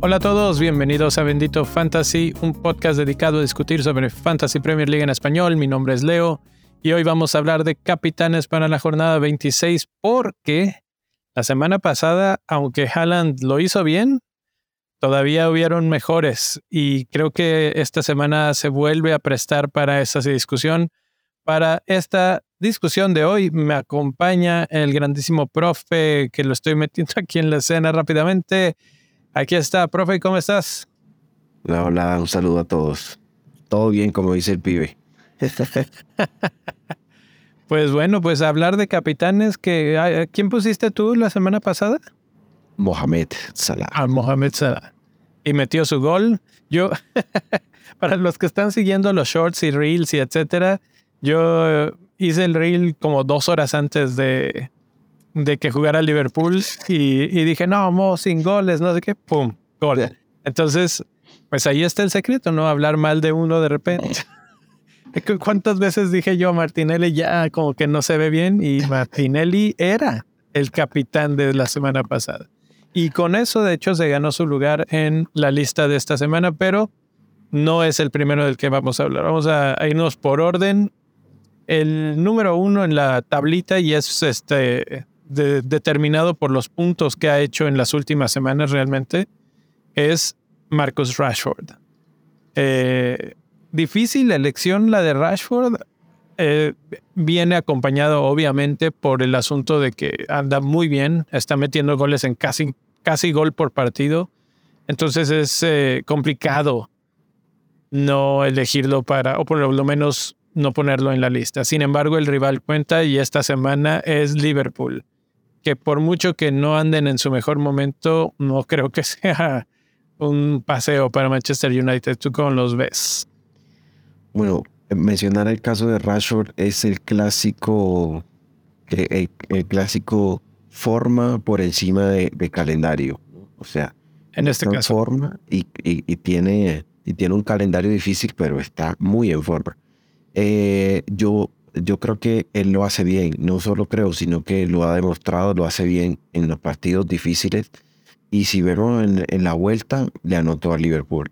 Hola a todos, bienvenidos a Bendito Fantasy, un podcast dedicado a discutir sobre Fantasy Premier League en español. Mi nombre es Leo y hoy vamos a hablar de capitanes para la jornada 26 porque la semana pasada, aunque Haaland lo hizo bien, todavía hubieron mejores y creo que esta semana se vuelve a prestar para esa discusión. Para esta discusión de hoy me acompaña el grandísimo profe que lo estoy metiendo aquí en la escena rápidamente. Aquí está, profe, ¿cómo estás? Hola, hola, un saludo a todos. Todo bien, como dice el pibe. pues bueno, pues hablar de capitanes que... ¿Quién pusiste tú la semana pasada? Mohamed Salah. Ah, Mohamed Salah. Y metió su gol. Yo, para los que están siguiendo los shorts y reels y etcétera, yo hice el reel como dos horas antes de, de que jugara Liverpool y, dije, no, Mo, sin goles, no sé qué, pum, gol. Entonces, pues ahí está el secreto, ¿no? Hablar mal de uno de repente. ¿Cuántas veces dije yo, Martinelli ya como que no se ve bien? Y Martinelli era el capitán de la semana pasada. Y con eso, de hecho, se ganó su lugar en la lista de esta semana, pero no es el primero del que vamos a hablar. Vamos a irnos por orden. El número uno en la tablita y es este determinado por los puntos que ha hecho en las últimas semanas realmente, es Marcus Rashford. Eh, difícil elección la de Rashford. Eh, viene acompañado obviamente por el asunto de que anda muy bien, está metiendo goles en casi, casi gol por partido. Entonces es eh, complicado no elegirlo para, o por lo menos no ponerlo en la lista. Sin embargo, el rival cuenta y esta semana es Liverpool que por mucho que no anden en su mejor momento, no creo que sea un paseo para Manchester United. ¿Tú cómo los ves? Bueno, mencionar el caso de Rashford es el clásico, el, clásico forma por encima de, calendario. O sea, en este caso. Forma y, y, tiene, y tiene un calendario difícil, pero está muy en forma. Eh, yo yo creo que él lo hace bien, no solo creo, sino que lo ha demostrado, lo hace bien en los partidos difíciles. Y si vemos en, la vuelta, le anotó a Liverpool.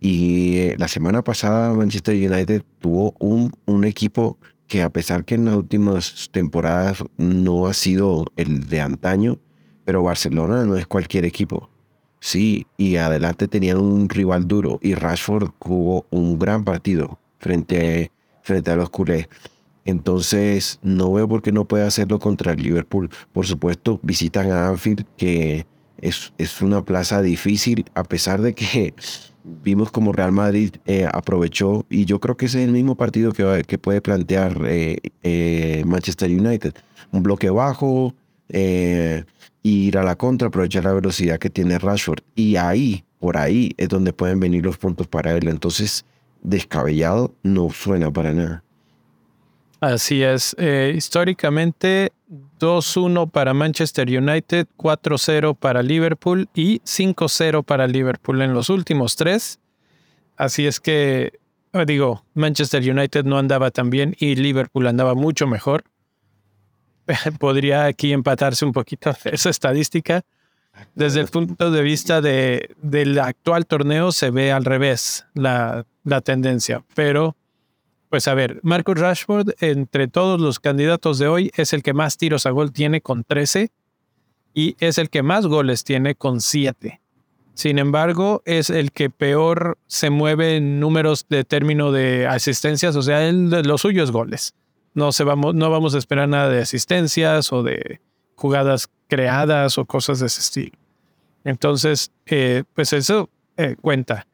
Y eh, la semana pasada Manchester United tuvo un, un equipo que a pesar que en las últimas temporadas no ha sido el de antaño, pero Barcelona no es cualquier equipo. Sí, y adelante tenían un rival duro y Rashford jugó un gran partido frente, frente a los culés. Entonces, no veo por qué no puede hacerlo contra el Liverpool. Por supuesto, visitan a Anfield, que es, es una plaza difícil, a pesar de que vimos como Real Madrid eh, aprovechó, y yo creo que ese es el mismo partido que, que puede plantear eh, eh, Manchester United. Un bloque bajo, ir a la contra, aprovechar la velocidad que tiene Rashford. Y ahí, por ahí, es donde pueden venir los puntos para él. Entonces, descabellado no suena para nada. Así es. Históricamente, 2-1 para Manchester United, 4-0 para Liverpool y 5-0 para Liverpool en los últimos tres. Así es que, eh, digo, Manchester United no andaba tan bien y Liverpool andaba mucho mejor. Podría aquí empatarse un poquito esa estadística. Desde el punto de vista de, del actual torneo se ve al revés la, la tendencia, pero pues a ver, Marcus Rashford, entre todos los candidatos de hoy, es el que más tiros a gol tiene con 13 y es el que más goles tiene con 7. Sin embargo, es el que peor se mueve en números de término de asistencias, o sea, el, lo suyo es goles. No, se vamos, no vamos a esperar nada de asistencias o de jugadas creadas o cosas de ese estilo. Entonces, eh, pues eso eh, cuenta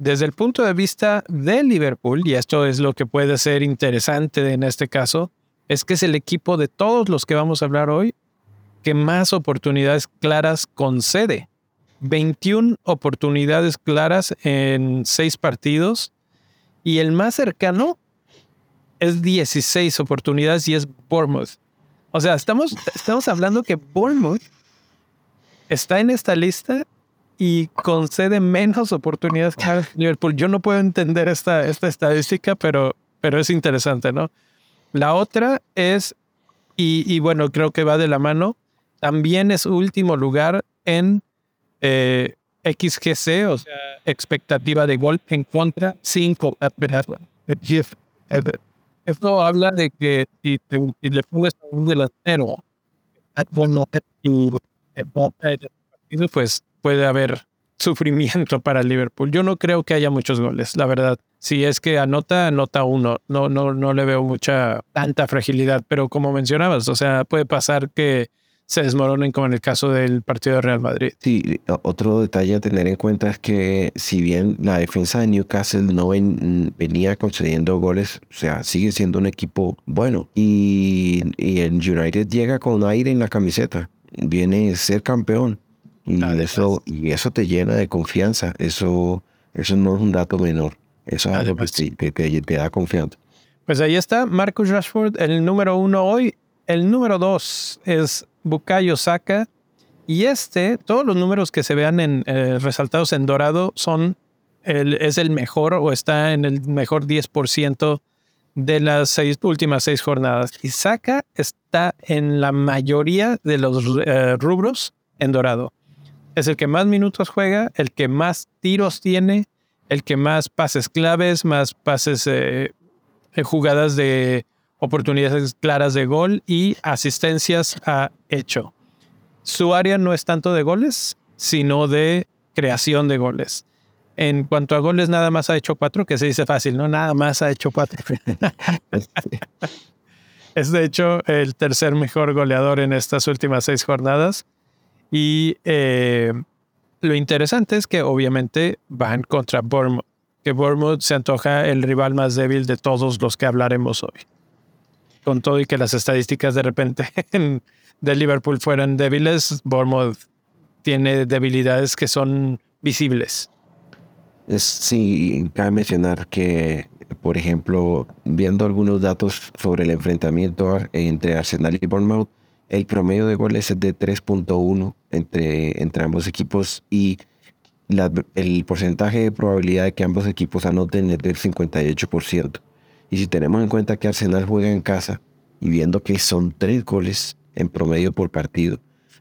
desde el punto de vista de Liverpool, y esto es lo que puede ser interesante en este caso, es que es el equipo de todos los que vamos a hablar hoy que más oportunidades claras concede. 21 oportunidades claras en 6 partidos y el más cercano es 16 oportunidades y es Bournemouth. O sea, estamos, estamos hablando que Bournemouth está en esta lista y concede menos oportunidades que Liverpool. Yo no puedo entender esta, esta estadística, pero pero es interesante, ¿no? La otra es, y, bueno, creo que va de la mano, también es último lugar en eh, XGC, o sea, expectativa de gol en contra, 5. Esto habla de que si, te, le pones a un delantero, pues puede haber sufrimiento para Liverpool. Yo no creo que haya muchos goles, la verdad. Si es que anota, anota uno. No, no, no le veo mucha tanta fragilidad, pero como mencionabas, o sea, puede pasar que se desmoronen como en el caso del partido de Real Madrid. Sí, otro detalle a tener en cuenta es que si bien la defensa de Newcastle no venía concediendo goles, o sea, sigue siendo un equipo bueno y, y el United llega con aire en la camiseta, viene a ser campeón y eso, y eso te llena de confianza, eso, eso no es un dato menor, eso es algo que, sí, te da confianza. Pues ahí está Marcus Rashford, el número uno hoy. El número dos es Bukayo Saka. Y este, todos los números que se vean en, eh, resaltados en dorado son el, es el mejor o está en el mejor 10% de las seis, últimas seis jornadas. Y Saka está en la mayoría de los eh, rubros en dorado. Es el que más minutos juega, el que más tiros tiene, el que más pases claves, más pases, eh, jugadas de oportunidades claras de gol y asistencias ha hecho. Su área no es tanto de goles, sino de creación de goles. En cuanto a goles, nada más ha hecho cuatro, que se dice fácil, ¿no? Nada más ha hecho cuatro. es de hecho el tercer mejor goleador en estas últimas seis jornadas. Y eh, lo interesante es que obviamente van contra Bournemouth, que Bournemouth se antoja el rival más débil de todos los que hablaremos hoy con todo y que las estadísticas de repente de Liverpool fueran débiles, Bournemouth tiene debilidades que son visibles. Sí, cabe mencionar que, por ejemplo, viendo algunos datos sobre el enfrentamiento entre Arsenal y Bournemouth, el promedio de goles es de 3.1 entre, entre ambos equipos y el porcentaje de probabilidad de que ambos equipos anoten es del 58%. Y si tenemos en cuenta que Arsenal juega en casa y viendo que son tres goles en promedio por partido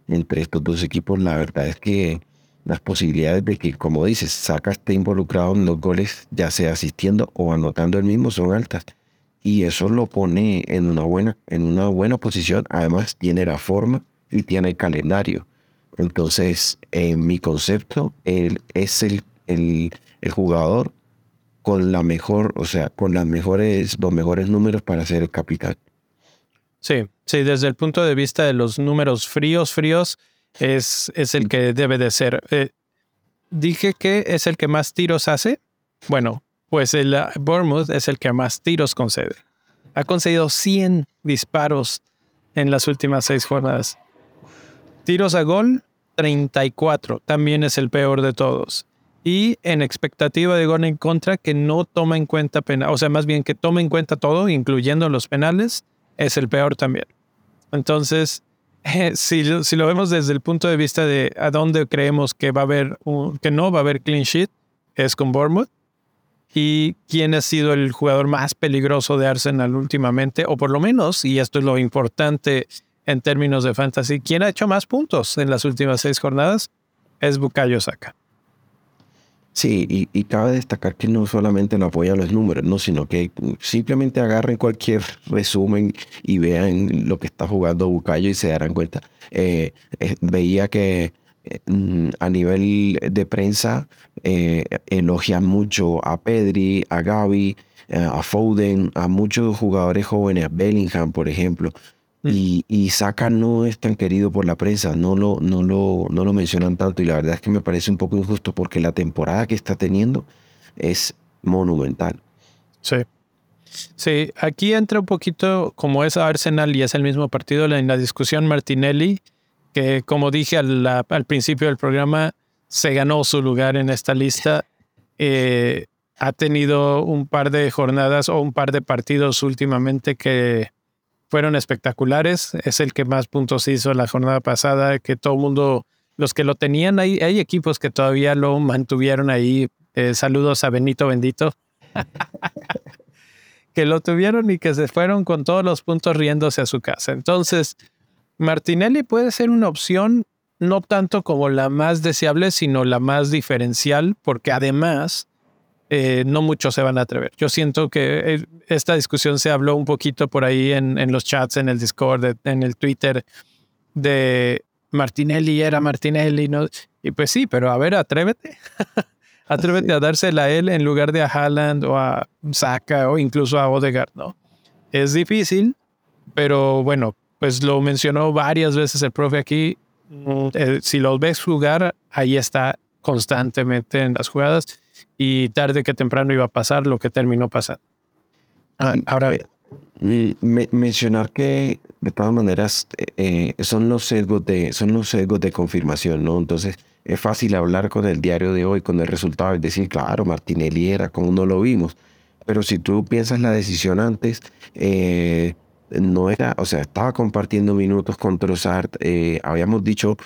entre estos dos equipos, la verdad es que las posibilidades de que, como dices, Saka esté involucrado en los goles, ya sea asistiendo o anotando el mismo, son altas. Y eso lo pone en una buena, en una buena posición. Además, tiene la forma y tiene el calendario. Entonces, en mi concepto, él es el, el, el jugador con la mejor, o sea, con las mejores, los mejores números para ser el capitán. Sí, sí, desde el punto de vista de los números fríos, fríos, es, es el que debe de ser. Eh, dije que es el que más tiros hace. Bueno, pues el uh, Bournemouth es el que más tiros concede. Ha concedido 100 disparos en las últimas seis jornadas. Tiros a gol, 34. También es el peor de todos y en expectativa de gol en contra que no toma en cuenta penal, o sea, más bien que toma en cuenta todo, incluyendo los penales, es el peor también. Entonces, si, si, lo vemos desde el punto de vista de a dónde creemos que va a haber que no va a haber clean sheet, es con Bournemouth. Y quién ha sido el jugador más peligroso de Arsenal últimamente, o por lo menos, y esto es lo importante en términos de fantasy, quién ha hecho más puntos en las últimas seis jornadas, es Bukayo Saka. Sí, y, cabe destacar que no solamente lo apoyan los números, no, sino que simplemente agarren cualquier resumen y vean lo que está jugando Bucayo y se darán cuenta. Eh, eh, veía que a nivel de prensa elogian mucho a Pedri, a Gaby, a Foden, a muchos jugadores jóvenes, a Bellingham, por ejemplo. Mm. Y, y, Saka no es tan querido por la prensa, no lo, no, lo, no lo mencionan tanto y la verdad es que me parece un poco injusto porque la temporada que está teniendo es monumental. Sí. Sí, aquí entra un poquito como es Arsenal y es el mismo partido en la discusión Martinelli, que como dije al, al principio del programa, se ganó su lugar en esta lista. Eh, ha tenido un par de jornadas o un par de partidos últimamente que fueron espectaculares. Es el que más puntos hizo la jornada pasada, que todo el mundo, los que lo tenían ahí, hay equipos que todavía lo mantuvieron ahí. Eh, saludos a Benito Bendito. que lo tuvieron y que se fueron con todos los puntos riéndose a su casa. Entonces, Martinelli puede ser una opción no tanto como la más deseable, sino la más diferencial, porque además eh, no muchos se van a atrever. Yo siento que eh, esta discusión se habló un poquito por ahí en, los chats, en el Discord, en el Twitter, de Martinelli era Martinelli, ¿no? Y pues sí, pero a ver, atrévete. atrévete a dársela a él en lugar de a Haaland o a Saka o incluso a Odegaard, ¿no? Es difícil, pero bueno, pues lo mencionó varias veces el profe aquí. Mm, eh, si lo ves jugar, ahí está constantemente en las jugadas y tarde que temprano iba a pasar lo que terminó pasando. Ah, ahora bien. mencionar que de todas maneras eh, son los sesgos de son los sesgos de confirmación, ¿no? Entonces es fácil hablar con el diario de hoy, con el resultado y decir, claro, Martinelli era como no lo vimos. Pero si tú piensas la decisión antes, eh, no era, o sea, estaba compartiendo minutos con Trossard. Eh, habíamos dicho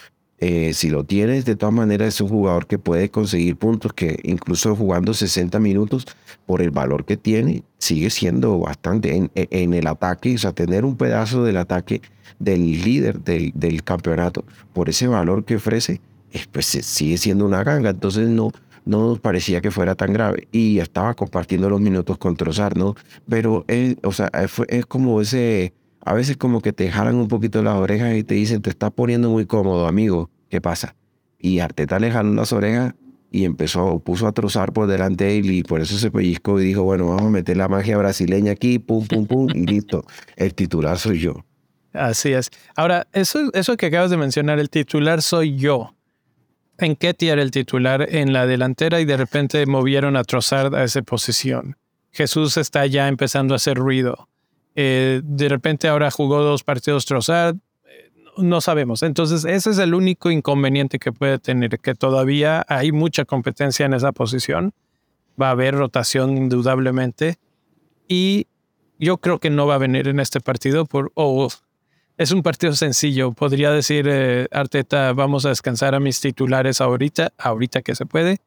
eh, si lo tienes, de todas maneras es un jugador que puede conseguir puntos, que incluso jugando 60 minutos por el valor que tiene, sigue siendo bastante en, en el ataque, o sea, tener un pedazo del ataque del líder del, del campeonato por ese valor que ofrece, pues sigue siendo una ganga, entonces no, no nos parecía que fuera tan grave y estaba compartiendo los minutos con Trozar, ¿no? Pero, es, o sea, es como ese a veces como que te jalan un poquito las orejas y te dicen, te estás poniendo muy cómodo, amigo, ¿qué pasa? Y Arteta le jaló las orejas y empezó, puso a trozar por delante de él y por eso se pellizcó y dijo, bueno, vamos a meter la magia brasileña aquí, pum, pum, pum, y listo. El titular soy yo. Así es. Ahora, eso, eso que acabas de mencionar, el titular soy yo. ¿En qué tier el titular? En la delantera y de repente movieron a trozar a esa posición. Jesús está ya empezando a hacer ruido. Eh, de repente ahora jugó dos partidos Trossard, eh, no sabemos. Entonces, ese es el único inconveniente que puede tener, que todavía hay mucha competencia en esa posición. Va a haber rotación indudablemente. Y yo creo que no va a venir en este partido por... o es un partido sencillo. Podría decir eh, Arteta, vamos a descansar a mis titulares ahorita, ahorita que se puede,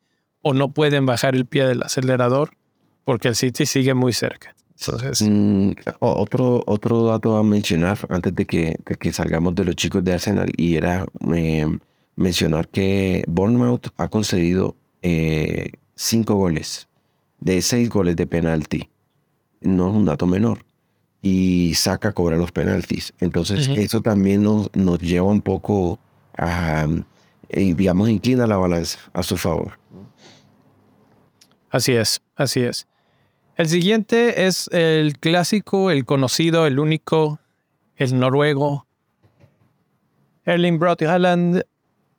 o no pueden bajar el pie del acelerador porque el City sigue muy cerca. Mm, otro, otro dato a mencionar antes de que, que salgamos de los chicos de Arsenal y era em, mencionar que Bournemouth ha concedido eh, cinco goles de seis goles de penalti. No es un dato menor. Y saca cobra los penaltis. Entonces, eso también nos, nos lleva un poco a, eh, digamos, inclina la balanza a su favor. Así es, así es. El siguiente es el clásico, el conocido, el único, el noruego. Erling Braut Haaland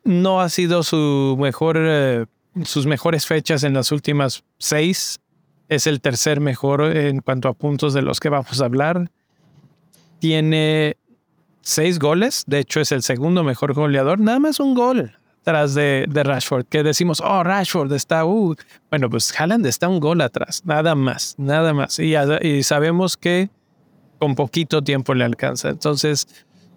no ha sido su mejor, eh, sus mejores fechas en las últimas seis. Es el tercer mejor en cuanto a puntos de los que vamos a hablar. Tiene seis goles, de hecho es el segundo mejor goleador, nada más un gol atrás de, Rashford, que decimos, oh, Rashford está, uh. bueno, pues Haaland está un gol atrás, nada más, nada más. Y sabemos que con poquito tiempo le alcanza. Entonces,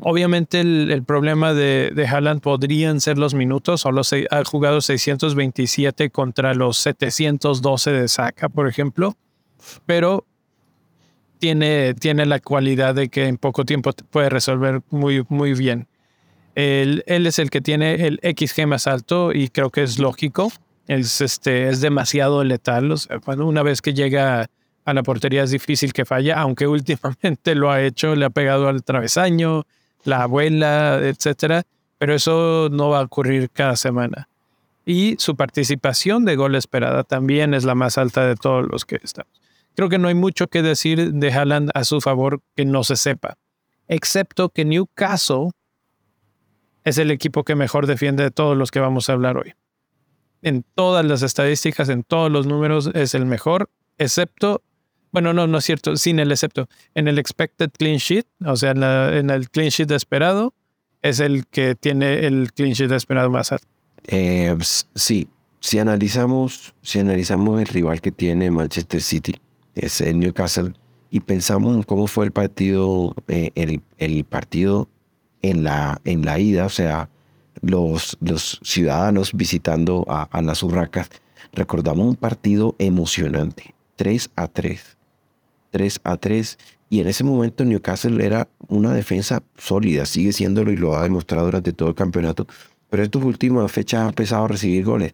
obviamente el, problema de, de, Haaland podrían ser los minutos, solo se, ha jugado 627 contra los 712 de Saka, por ejemplo, pero tiene, tiene la cualidad de que en poco tiempo puede resolver muy, muy bien. Él, es el que tiene el XG más alto y creo que es lógico. Es, este, es demasiado letal. cuando una vez que llega a la portería es difícil que falle, aunque últimamente lo ha hecho, le ha pegado al travesaño, la abuela, etcétera. Pero eso no va a ocurrir cada semana. Y su participación de gol esperada también es la más alta de todos los que estamos. Creo que no hay mucho que decir de Haaland a su favor que no se sepa, excepto que Newcastle es el equipo que mejor defiende de todos los que vamos a hablar hoy. En todas las estadísticas, en todos los números, es el mejor, excepto, bueno, no, no es cierto, sin el excepto, en el expected clean sheet, o sea, en, el clean sheet esperado, es el que tiene el clean sheet esperado más alto. Eh, sí, si analizamos, si analizamos el rival que tiene Manchester City, es el Newcastle, y pensamos en cómo fue el partido, eh, el, el partido en la, en la ida, o sea, los, los ciudadanos visitando a, a las urracas, recordamos un partido emocionante, 3 a 3. 3 a 3. Y en ese momento Newcastle era una defensa sólida, sigue siéndolo y lo ha demostrado durante todo el campeonato. Pero estas últimas fechas ha empezado a recibir goles.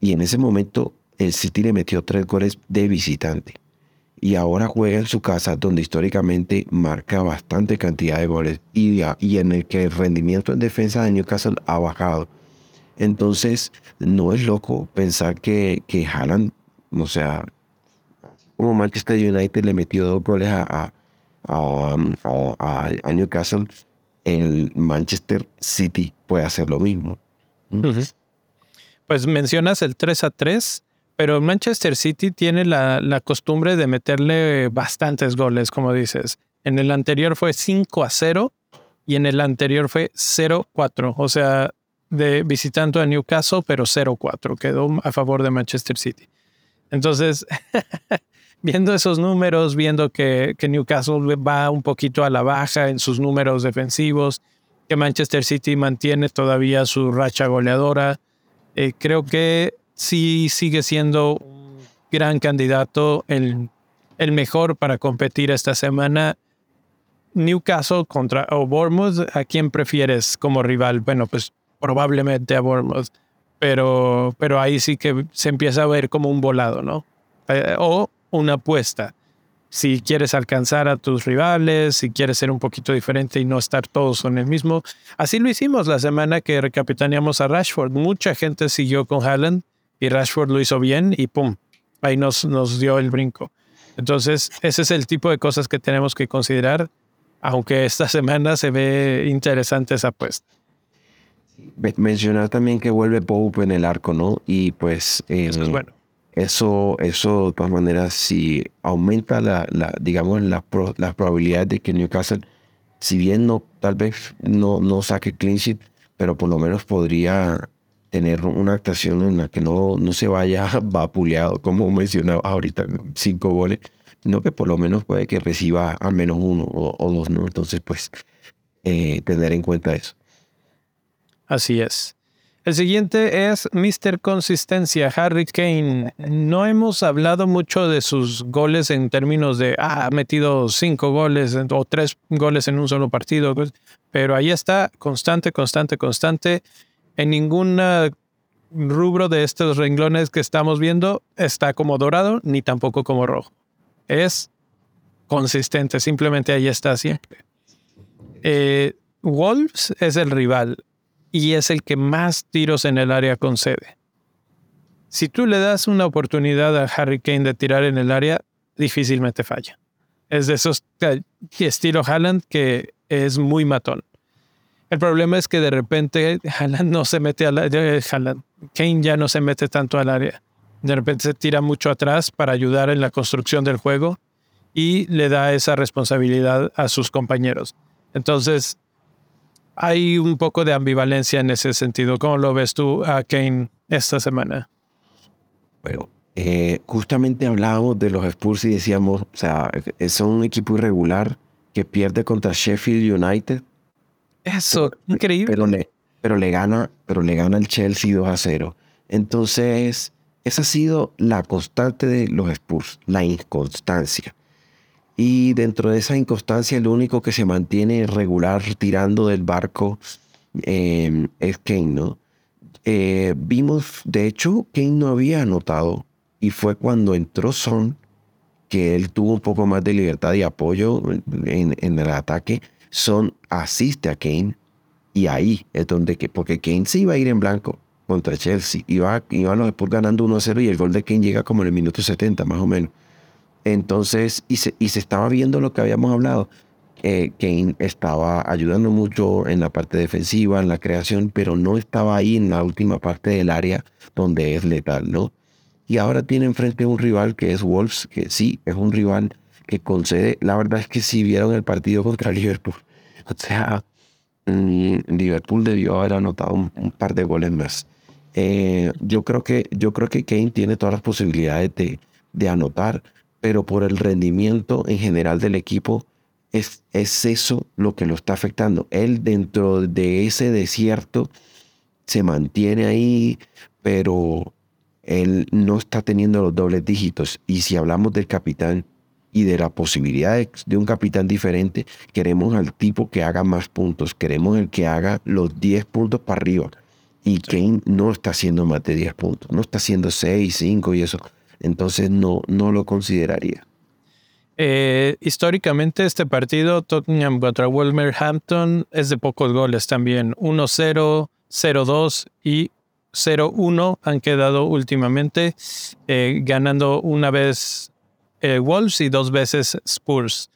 Y en ese momento el City le metió tres goles de visitante. Y ahora juega en su casa, donde históricamente marca bastante cantidad de goles y, y en el que el rendimiento en defensa de Newcastle ha bajado. Entonces, no es loco pensar que, que Haaland, o sea, como Manchester United le metió dos goles a, a, Newcastle, el Manchester City puede hacer lo mismo. Pues mencionas el 3 a 3, pero Manchester City tiene la, la, costumbre de meterle bastantes goles, como dices. En el anterior fue 5 a 0 y en el anterior fue 0 4. O sea, de visitando a Newcastle, pero 0-4, quedó a favor de Manchester City. Entonces, viendo esos números, viendo que, que, Newcastle va un poquito a la baja en sus números defensivos, que Manchester City mantiene todavía su racha goleadora, eh, creo que sí sigue siendo un gran candidato, el, el mejor para competir esta semana. Newcastle contra o Bournemouth, ¿a quién prefieres como rival? Bueno, pues probablemente a Bournemouth, pero, pero ahí sí que se empieza a ver como un volado, ¿no? Eh, o una apuesta. Si quieres alcanzar a tus rivales, si quieres ser un poquito diferente y no estar todos en el mismo. Así lo hicimos la semana que recapitaneamos a Rashford. Mucha gente siguió con Haaland y Rashford lo hizo bien y pum, ahí nos, nos dio el brinco. Entonces, ese es el tipo de cosas que tenemos que considerar, aunque esta semana se ve interesante esa apuesta. Mencionar también que vuelve Pope en el arco, ¿no? Y pues eso, es bueno. Eso, eso de todas maneras, si aumenta la, la digamos, las la probabilidades de que Newcastle, si bien no, tal vez no, no saque clean sheet, pero por lo menos podría tener una actuación en la que no, no se vaya vapuleado, como mencionaba ahorita, cinco goles, sino que por lo menos puede que reciba al menos uno o, dos, ¿no? Entonces, pues, eh, tener en cuenta eso. Así es. El siguiente es Mr. Consistencia, Harry Kane. No hemos hablado mucho de sus goles en términos de, ah, ha metido cinco goles o tres goles en un solo partido, pues, pero ahí está, constante, constante, constante. En ningún rubro de estos renglones que estamos viendo está como dorado ni tampoco como rojo. Es consistente, simplemente ahí está siempre. Eh, Wolves es el rival y es el que más tiros en el área concede. Si tú le das una oportunidad a Harry Kane de tirar en el área, difícilmente falla. Es de esos estilo Haaland que es muy matón. El problema es que de repente Haaland no se mete al área. Kane ya no se mete tanto al área. De repente se tira mucho atrás para ayudar en la construcción del juego y le da esa responsabilidad a sus compañeros. Entonces, hay un poco de ambivalencia en ese sentido. ¿Cómo lo ves tú a Kane esta semana? Bueno, eh, justamente hablábamos de los Spurs y decíamos, o sea, es un equipo irregular que pierde contra Sheffield United. Eso, increíble. Pero le, pero le gana, pero le gana el Chelsea 2 a 0. Entonces, esa ha sido la constante de los Spurs, la inconstancia. Y dentro de esa inconstancia, el único que se mantiene regular tirando del barco em, es Kane, ¿no? Eh, vimos, de hecho, Kane no había anotado y fue cuando entró Son que él tuvo un poco más de libertad y apoyo en, el ataque. Son asiste a Kane y ahí es donde, que, porque Kane se iba a ir en blanco contra Chelsea, iba, iban los Spurs ganando 1-0 y el gol de Kane llega como en el minuto 70 más o menos. Entonces, y se, y se estaba viendo lo que habíamos hablado. que Kane estaba ayudando mucho en la parte defensiva, en la creación, pero no estaba ahí en la última parte del área donde es letal, ¿no? Y ahora tiene enfrente un rival que es Wolves, que sí, es un rival que concede. La verdad es que si vieron el partido contra Liverpool, o sea, mm, Liverpool debió haber anotado un, par de goles más. Eh, yo, creo que, yo creo que Kane tiene todas las posibilidades de, de anotar pero por el rendimiento en general del equipo, es, es eso lo que lo está afectando. Él dentro de ese desierto se mantiene ahí, pero él no está teniendo los dobles dígitos. Y si hablamos del capitán y de la posibilidad de, un capitán diferente, queremos al tipo que haga más puntos, queremos el que haga los 10 puntos para arriba. Y Kane no está haciendo más de 10 puntos, no está haciendo 6, 5 y eso. Entonces no, lo consideraría. Eh, históricamente este partido, Tottenham contra Wolverhampton, es de pocos goles también. 1-0, 0-2 y 0-1 han quedado últimamente, eh, ganando una vez eh, Wolves y dos veces Spurs.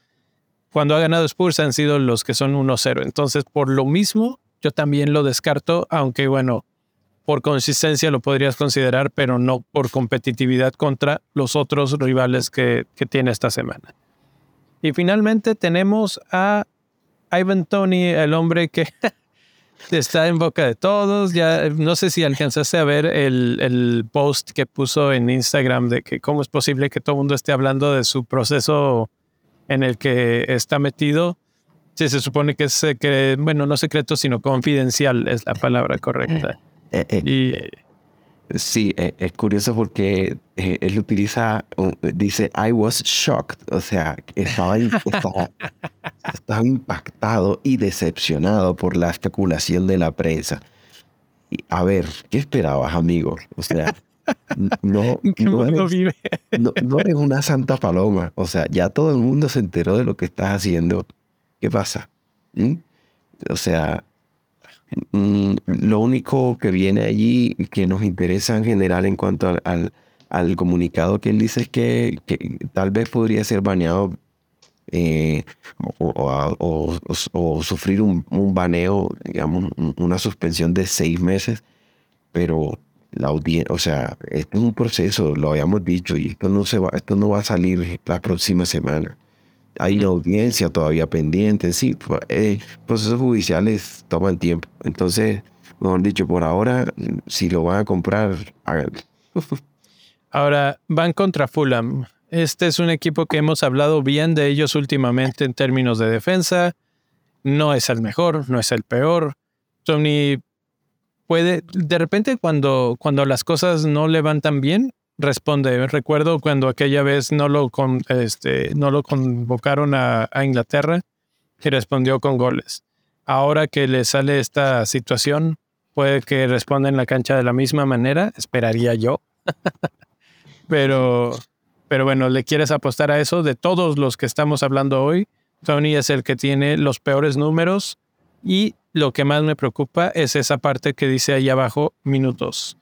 Cuando ha ganado Spurs han sido los que son 1-0. Entonces, por lo mismo, yo también lo descarto, aunque bueno, por consistencia lo podrías considerar, pero no por competitividad contra los otros rivales que, que tiene esta semana. Y finalmente tenemos a Ivan Tony, el hombre que está en boca de todos. Ya no sé si alcanzaste a ver el, post que puso en Instagram de que cómo es posible que todo el mundo esté hablando de su proceso en el que está metido. Sí, se supone que es, que, bueno, no secreto, sino confidencial es la palabra correcta. Eh, eh, y, Sí, e, es curioso porque eh, él utiliza, dice, I was shocked, o sea, estaba, estaba, impactado y decepcionado por la especulación de la prensa. Y, a ver, ¿qué esperabas, amigo? O sea, no, no, eres, no, eres una santa paloma, o sea, ya todo el mundo se enteró de lo que estás haciendo. ¿Qué pasa? ¿Mm? O sea, lo único que viene allí que nos interesa en general en cuanto al, comunicado que él dice es que, tal vez podría ser baneado eh, o, sufrir un, un, baneo, digamos, una suspensión de seis meses, pero la audiencia, o sea, este es un proceso, lo habíamos dicho, y esto no, se va, esto no va a salir la próxima semana hay una audiencia todavía pendiente, sí, pues, eh, procesos judiciales toman tiempo. Entonces, mejor dicho, por ahora, si lo van a comprar, háganlo. Ahora, van contra Fulham. Este es un equipo que hemos hablado bien de ellos últimamente en términos de defensa. No es el mejor, no es el peor. Tony puede, de repente cuando, cuando las cosas no le van tan bien, responde. Recuerdo cuando aquella vez no lo, con, este, no lo convocaron a, Inglaterra y respondió con goles. Ahora que le sale esta situación, puede que responda en la cancha de la misma manera, esperaría yo. pero, pero bueno, ¿le quieres apostar a eso? De todos los que estamos hablando hoy, Tony es el que tiene los peores números y lo que más me preocupa es esa parte que dice ahí abajo, minutos.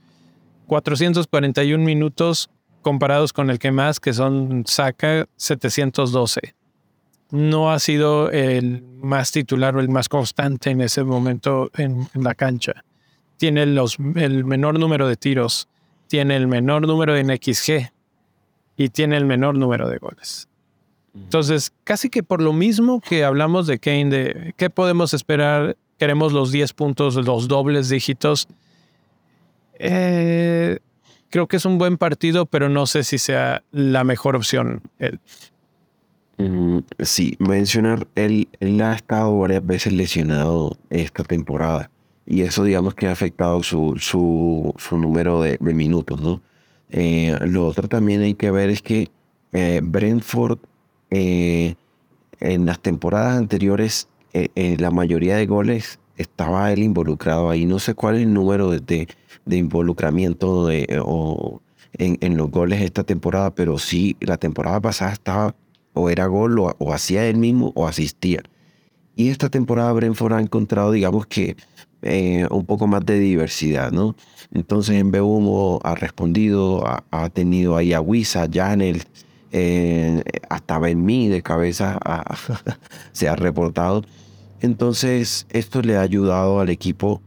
441 minutos comparados con el que más, que son Saka 712. No ha sido el más titular o el más constante en ese momento en, la cancha. Tiene los, el menor número de tiros, tiene el menor número en XG y tiene el menor número de goles. Entonces, casi que por lo mismo que hablamos de Kane, de qué podemos esperar, queremos los 10 puntos, los dobles dígitos eh, creo que es un buen partido, pero no sé si sea la mejor opción. Mm, sí, mencionar, él, él ha estado varias veces lesionado esta temporada y eso digamos que ha afectado su, su, su número de, minutos, ¿no? Eh, lo otro también hay que ver es que eh, Brentford en las temporadas anteriores la mayoría de goles estaba él involucrado ahí. No sé cuál es el número de, involucramiento de, o en, en, los goles esta temporada, pero sí, la temporada pasada estaba o era gol o, hacía él mismo o asistía. Y esta temporada Brentford ha encontrado, digamos que, eh, un poco más de diversidad, ¿no? Entonces en Beumo ha respondido, ha, tenido ahí a Wisa, Janel, eh, hasta Ben de cabeza se ha reportado. Entonces, esto le ha ayudado al equipo,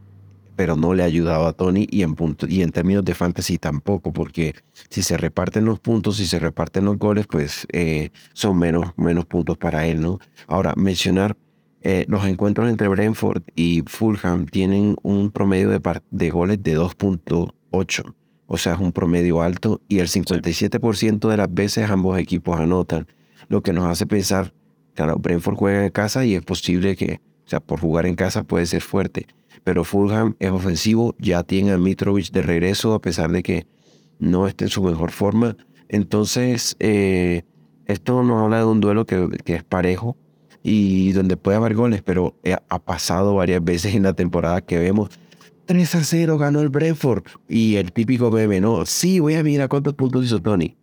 pero no le ha ayudado a Tony y en, punto, y en términos de fantasy tampoco, porque si se reparten los puntos, si se reparten los goles, pues eh, son menos, menos puntos para él, ¿no? Ahora, mencionar eh, los encuentros entre Brentford y Fulham tienen un promedio de, de goles de 2.8, o sea, es un promedio alto y el 57% de las veces ambos equipos anotan, lo que nos hace pensar Claro, Brentford juega en casa y es posible que, o sea, por jugar en casa puede ser fuerte. Pero Fulham es ofensivo, ya tiene a Mitrovic de regreso a pesar de que no esté en su mejor forma. Entonces, eh, esto nos habla de un duelo que, que es parejo y donde puede haber goles, pero ha pasado varias veces en la temporada que vemos 3 a 0 ganó el Brentford y el típico bebé, no, sí, voy a mirar cuántos puntos hizo Tony.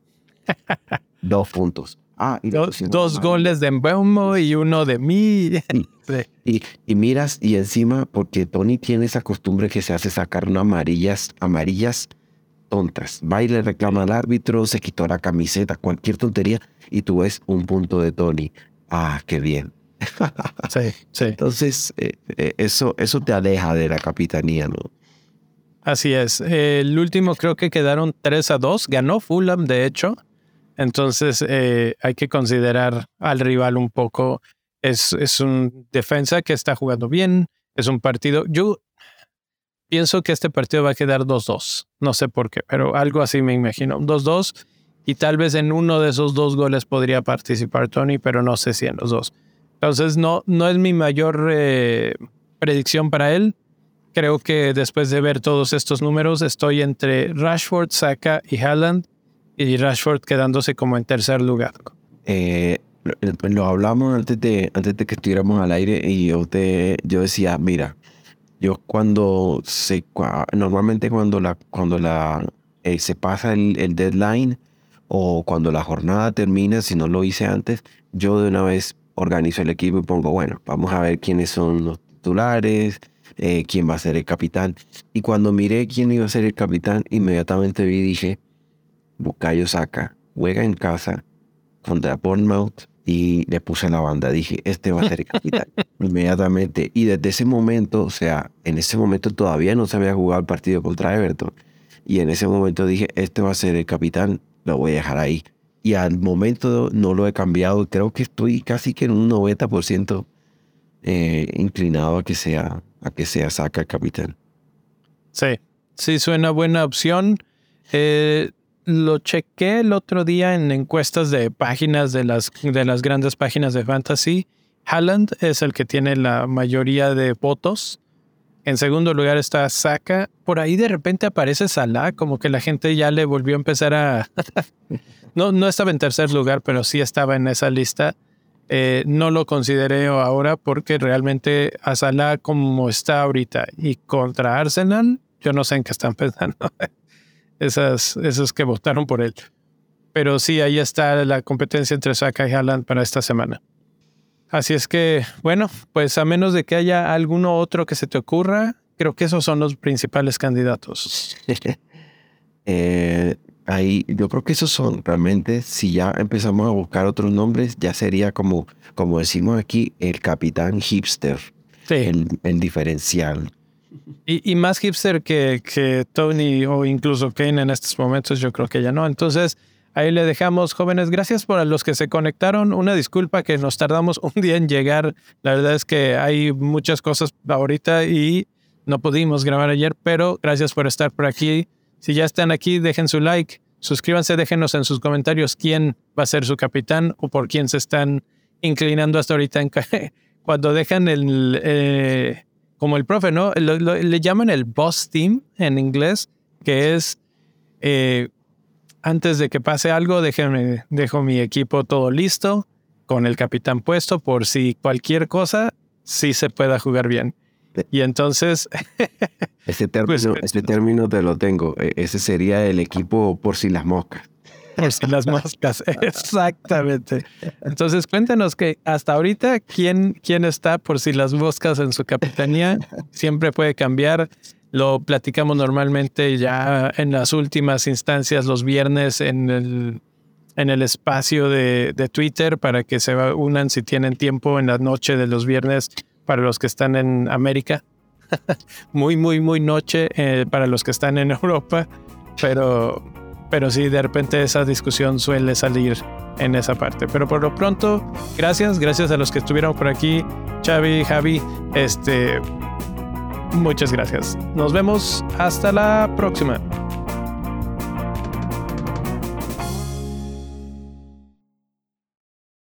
Dos puntos. Ah, y dos, goles de Mbeumo y uno de mí. Y, y, miras, y encima, porque Tony tiene esa costumbre que se hace sacar unas amarillas, amarillas tontas. Va y le reclama al árbitro, se quitó la camiseta, cualquier tontería, y tú ves un punto de Tony. Ah, qué bien. sí, sí. Entonces, eh, eh, eso, eso te aleja de la capitanía, ¿no? Así es. el último creo que quedaron 3 a 2. Ganó Fulham, de hecho. Entonces eh, hay que considerar al rival un poco. Es, es un defensa que está jugando bien. Es un partido. Yo pienso que este partido va a quedar 2-2. No sé por qué, pero algo así me imagino. 2-2. Y tal vez en uno de esos dos goles podría participar Tony, pero no sé si en los dos. Entonces no, no es mi mayor eh, predicción para él. Creo que después de ver todos estos números estoy entre Rashford, Saka y Haaland y Rashford quedándose como en tercer lugar. Eh, lo, hablamos antes de, antes de que estuviéramos al aire y yo, te, yo decía, mira, yo cuando se, normalmente cuando la, cuando la, eh, se pasa el, deadline o cuando la jornada termina, si no lo hice antes, yo de una vez organizo el equipo y pongo, bueno, vamos a ver quiénes son los titulares, eh, quién va a ser el capitán. Y cuando miré quién iba a ser el capitán, inmediatamente vi y dije, Bukayo Saka juega en casa contra Bournemouth y le puse la banda. Dije, este va a ser el capitán inmediatamente. Y desde ese momento, o sea, en ese momento todavía no se había jugado el partido contra Everton. Y en ese momento dije, este va a ser el capitán, lo voy a dejar ahí. Y al momento no lo he cambiado. Creo que estoy casi que en un 90% eh, inclinado a que sea a que sea Saka el capitán. Sí, sí suena buena opción. Eh, lo chequé el otro día en encuestas de páginas de las, de las grandes páginas de fantasy. Haaland es el que tiene la mayoría de votos. En segundo lugar está Saka. Por ahí de repente aparece Salah, como que la gente ya le volvió a empezar a... no, no estaba en tercer lugar, pero sí estaba en esa lista. Eh, no lo consideré ahora porque realmente a Salah como está ahorita y contra Arsenal, yo no sé en qué están pensando esas, esos que votaron por él. Pero sí, ahí está la competencia entre Saka y Haaland para esta semana. Así es que, bueno, pues a menos de que haya alguno otro que se te ocurra, creo que esos son los principales candidatos. eh, ahí, yo creo que esos son realmente, si ya empezamos a buscar otros nombres, ya sería como, como decimos aquí, el capitán hipster. Sí. el diferencial. Y, más hipster que, que Tony o incluso Kane en estos momentos, yo creo que ya no. Entonces, ahí le dejamos, jóvenes. Gracias por los que se conectaron. Una disculpa que nos tardamos un día en llegar. La verdad es que hay muchas cosas ahorita y no pudimos grabar ayer, pero gracias por estar por aquí. Si ya están aquí, dejen su like, suscríbanse, déjenos en sus comentarios quién va a ser su capitán o por quién se están inclinando hasta ahorita. Cuando dejan el... Eh, como el profe, ¿no? le llaman el boss team en inglés, que es eh, antes de que pase algo, déjenme, dejo mi equipo todo listo, con el capitán puesto, por si cualquier cosa, sí se pueda jugar bien. Y entonces... ese, término, pues, término te lo tengo. E, ese sería el equipo por si las moscas las moscas. Exactamente. Entonces, cuéntanos que hasta ahorita, ¿quién, ¿quién está por si las moscas en su capitanía? Siempre puede cambiar. Lo platicamos normalmente ya en las últimas instancias los viernes en el, en el espacio de, de Twitter para que se unan si tienen tiempo en la noche de los viernes para los que están en América. muy, muy, muy noche eh, para los que están en Europa. Pero, pero sí, de repente esa discusión suele salir en esa parte. Pero por lo pronto, gracias, gracias a los que estuvieron por aquí, Xavi, Javi, este, muchas gracias. Nos vemos hasta la próxima.